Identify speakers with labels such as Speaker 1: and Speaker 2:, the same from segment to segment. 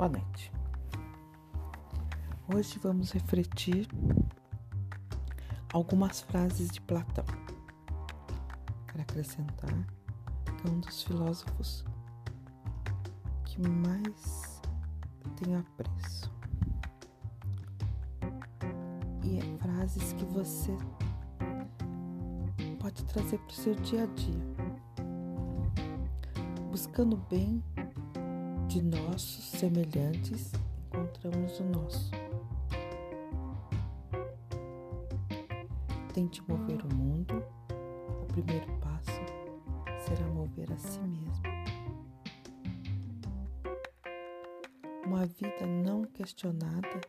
Speaker 1: Boa noite. Hoje vamos refletir algumas frases de Platão para acrescentar é um dos filósofos que mais tenho apreço. E é frases que você pode trazer para o seu dia a dia, buscando bem de nossos semelhantes, encontramos o nosso. Tente mover o mundo, o primeiro passo será mover a si mesmo. Uma vida não questionada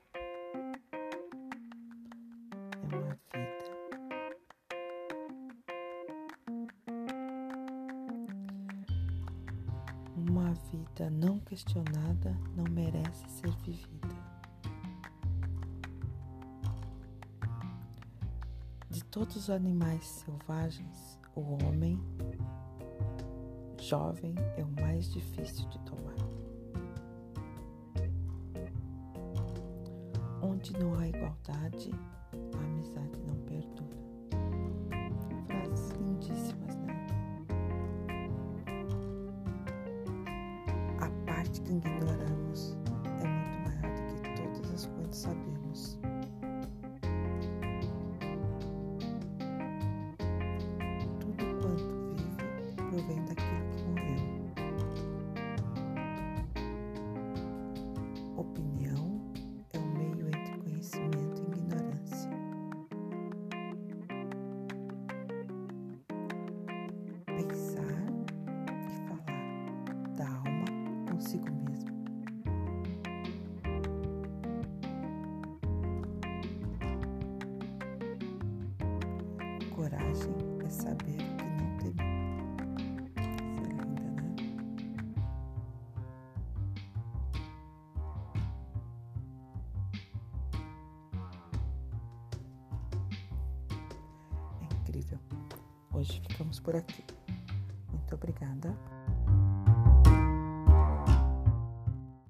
Speaker 1: Uma vida não questionada não merece ser vivida. De todos os animais selvagens, o homem jovem é o mais difícil de tomar. Onde não há igualdade, a amizade não perdura. A parte que ignoramos Coragem é saber que não temer. Isso é linda, né? É incrível. Hoje ficamos por aqui. Muito obrigada.